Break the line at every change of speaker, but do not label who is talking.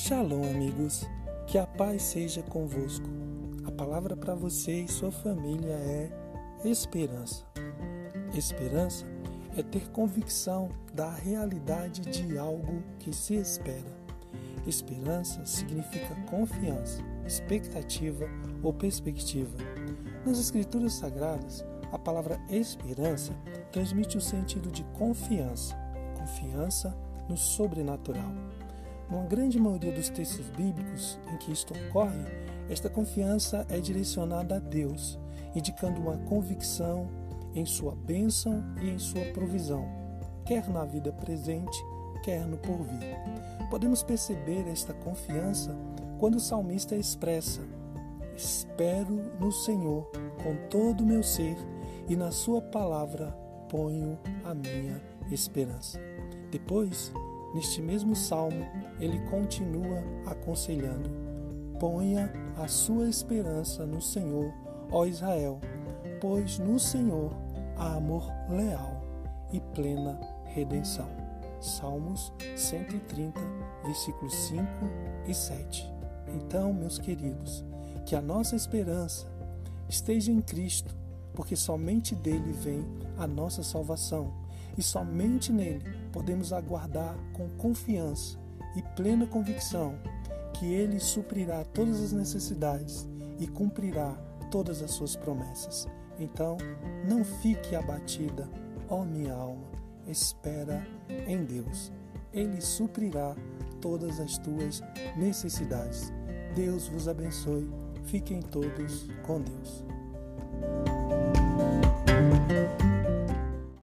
Shalom, amigos. Que a paz seja convosco. A palavra para você e sua família é esperança. Esperança é ter convicção da realidade de algo que se espera. Esperança significa confiança, expectativa ou perspectiva. Nas Escrituras Sagradas, a palavra esperança transmite o sentido de confiança, confiança no sobrenatural. Numa grande maioria dos textos bíblicos em que isto ocorre, esta confiança é direcionada a Deus, indicando uma convicção em sua bênção e em sua provisão, quer na vida presente, quer no porvir. Podemos perceber esta confiança quando o salmista expressa: Espero no Senhor com todo o meu ser e na Sua palavra ponho a minha esperança. Depois, Neste mesmo salmo, ele continua aconselhando: Ponha a sua esperança no Senhor, ó Israel, pois no Senhor há amor leal e plena redenção. Salmos 130, versículos 5 e 7. Então, meus queridos, que a nossa esperança esteja em Cristo, porque somente dele vem a nossa salvação e somente nele podemos aguardar com confiança e plena convicção que ele suprirá todas as necessidades e cumprirá todas as suas promessas. Então, não fique abatida, ó minha alma, espera em Deus. Ele suprirá todas as tuas necessidades. Deus vos abençoe. Fiquem todos com Deus.